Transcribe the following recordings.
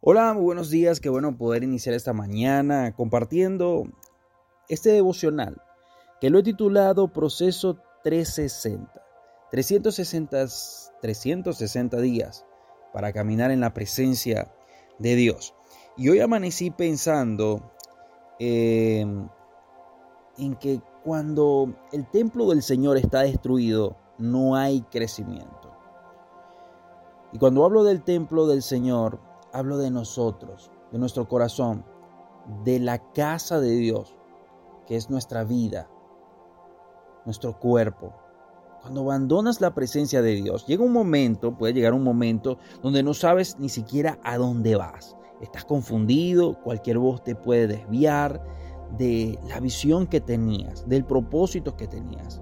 Hola, muy buenos días, qué bueno poder iniciar esta mañana compartiendo este devocional que lo he titulado Proceso 360. 360, 360 días para caminar en la presencia de Dios. Y hoy amanecí pensando em, en que cuando el templo del Señor está destruido, no hay crecimiento. Y cuando hablo del templo del Señor, hablo de nosotros, de nuestro corazón, de la casa de Dios, que es nuestra vida, nuestro cuerpo. Cuando abandonas la presencia de Dios, llega un momento, puede llegar un momento donde no sabes ni siquiera a dónde vas. Estás confundido, cualquier voz te puede desviar de la visión que tenías, del propósito que tenías.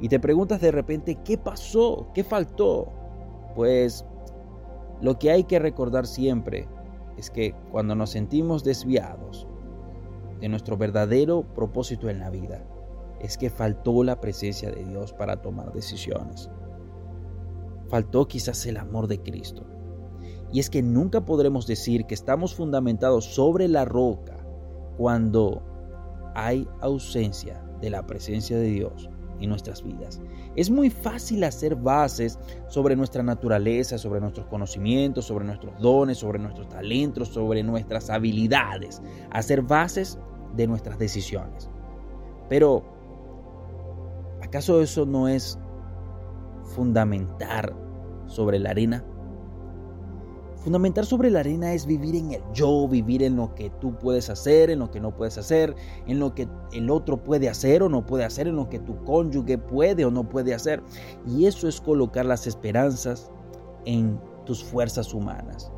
Y te preguntas de repente, ¿qué pasó? ¿Qué faltó? Pues lo que hay que recordar siempre es que cuando nos sentimos desviados de nuestro verdadero propósito en la vida, es que faltó la presencia de Dios para tomar decisiones. Faltó quizás el amor de Cristo. Y es que nunca podremos decir que estamos fundamentados sobre la roca cuando hay ausencia de la presencia de Dios en nuestras vidas. Es muy fácil hacer bases sobre nuestra naturaleza, sobre nuestros conocimientos, sobre nuestros dones, sobre nuestros talentos, sobre nuestras habilidades, hacer bases de nuestras decisiones. Pero, ¿acaso eso no es fundamentar sobre la arena? Fundamentar sobre la arena es vivir en el yo, vivir en lo que tú puedes hacer, en lo que no puedes hacer, en lo que el otro puede hacer o no puede hacer, en lo que tu cónyuge puede o no puede hacer. Y eso es colocar las esperanzas en tus fuerzas humanas.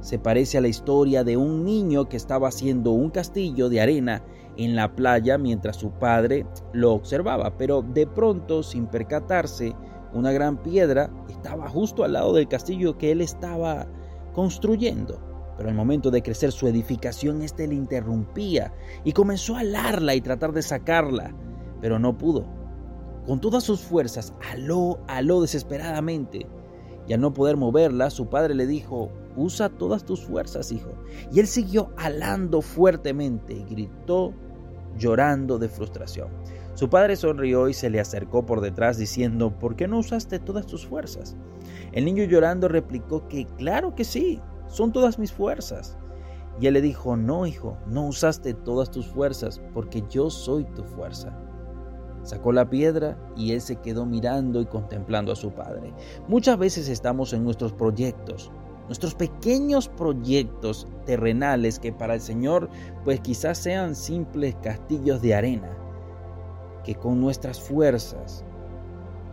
Se parece a la historia de un niño que estaba haciendo un castillo de arena en la playa mientras su padre lo observaba, pero de pronto, sin percatarse, una gran piedra estaba justo al lado del castillo que él estaba construyendo. Pero al momento de crecer su edificación, éste le interrumpía y comenzó a alarla y tratar de sacarla, pero no pudo. Con todas sus fuerzas, aló, aló desesperadamente. Y al no poder moverla, su padre le dijo, usa todas tus fuerzas, hijo. Y él siguió alando fuertemente y gritó llorando de frustración. Su padre sonrió y se le acercó por detrás diciendo, ¿por qué no usaste todas tus fuerzas? El niño llorando replicó que claro que sí, son todas mis fuerzas. Y él le dijo, no, hijo, no usaste todas tus fuerzas, porque yo soy tu fuerza. Sacó la piedra y él se quedó mirando y contemplando a su padre. Muchas veces estamos en nuestros proyectos, nuestros pequeños proyectos terrenales que para el Señor pues quizás sean simples castillos de arena que con nuestras fuerzas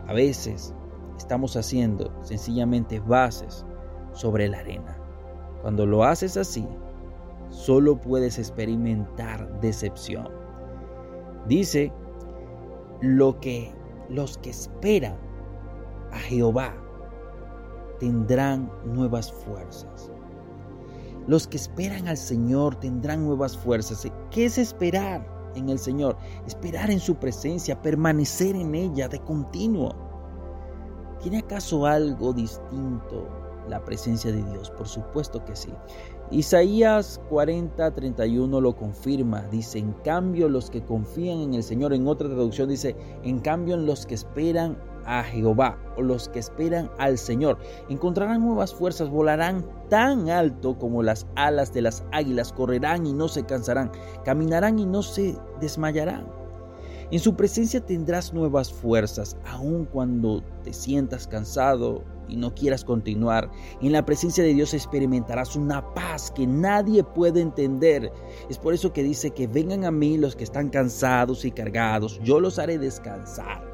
a veces estamos haciendo sencillamente bases sobre la arena. Cuando lo haces así, solo puedes experimentar decepción. Dice lo que los que esperan a Jehová tendrán nuevas fuerzas. Los que esperan al Señor tendrán nuevas fuerzas. ¿Qué es esperar? En el Señor, esperar en su presencia, permanecer en ella de continuo. ¿Tiene acaso algo distinto la presencia de Dios? Por supuesto que sí. Isaías 40, 31 lo confirma. Dice, en cambio los que confían en el Señor, en otra traducción dice, en cambio los que esperan a Jehová los que esperan al Señor encontrarán nuevas fuerzas, volarán tan alto como las alas de las águilas, correrán y no se cansarán, caminarán y no se desmayarán. En su presencia tendrás nuevas fuerzas, aun cuando te sientas cansado y no quieras continuar. En la presencia de Dios experimentarás una paz que nadie puede entender. Es por eso que dice que vengan a mí los que están cansados y cargados, yo los haré descansar.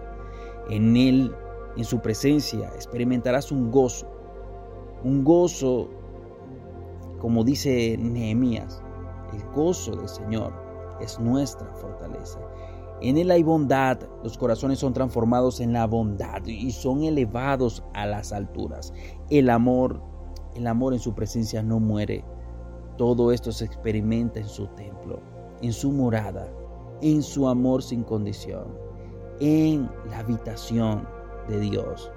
En Él, en su presencia, experimentarás un gozo, un gozo, como dice Nehemías, el gozo del Señor es nuestra fortaleza. En Él hay bondad, los corazones son transformados en la bondad y son elevados a las alturas. El amor, el amor en su presencia no muere. Todo esto se experimenta en su templo, en su morada, en su amor sin condición en la habitación de Dios.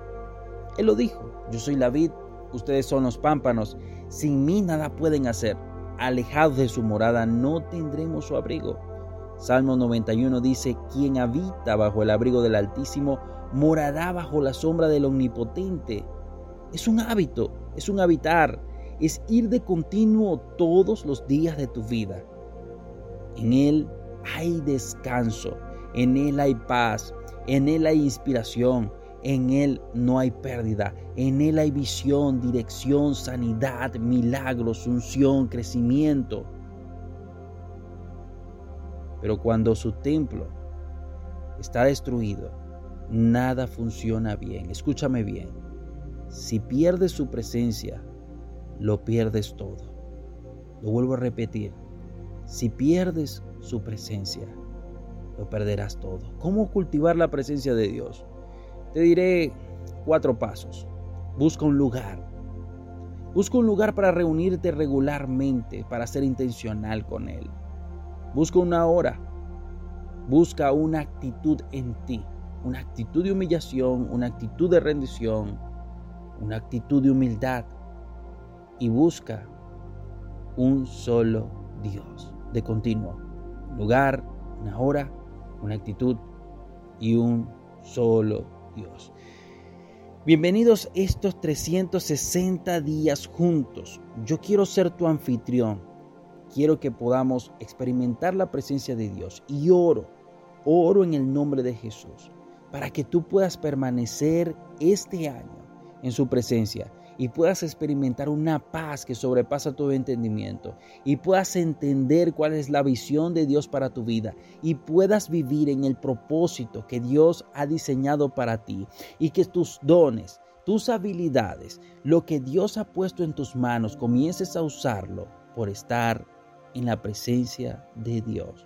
Él lo dijo, yo soy la vid, ustedes son los pámpanos, sin mí nada pueden hacer. Alejados de su morada no tendremos su abrigo. Salmo 91 dice, quien habita bajo el abrigo del Altísimo morará bajo la sombra del Omnipotente. Es un hábito, es un habitar, es ir de continuo todos los días de tu vida. En Él hay descanso, en Él hay paz, en Él hay inspiración, en Él no hay pérdida, en Él hay visión, dirección, sanidad, milagros, unción, crecimiento. Pero cuando su templo está destruido, nada funciona bien. Escúchame bien. Si pierdes su presencia, lo pierdes todo. Lo vuelvo a repetir. Si pierdes su presencia, lo perderás todo. ¿Cómo cultivar la presencia de Dios? Te diré cuatro pasos. Busca un lugar. Busca un lugar para reunirte regularmente, para ser intencional con Él. Busca una hora. Busca una actitud en ti. Una actitud de humillación, una actitud de rendición, una actitud de humildad. Y busca un solo Dios de continuo. Un lugar, una hora, una actitud y un solo Dios. Bienvenidos estos 360 días juntos. Yo quiero ser tu anfitrión. Quiero que podamos experimentar la presencia de Dios y oro, oro en el nombre de Jesús, para que tú puedas permanecer este año en su presencia y puedas experimentar una paz que sobrepasa todo entendimiento y puedas entender cuál es la visión de Dios para tu vida y puedas vivir en el propósito que Dios ha diseñado para ti y que tus dones, tus habilidades, lo que Dios ha puesto en tus manos, comiences a usarlo por estar en la presencia de Dios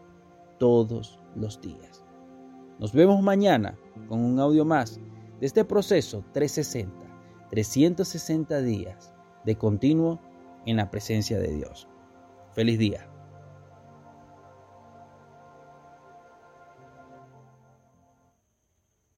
todos los días. Nos vemos mañana con un audio más de este proceso 360 360 días de continuo en la presencia de Dios. Feliz día.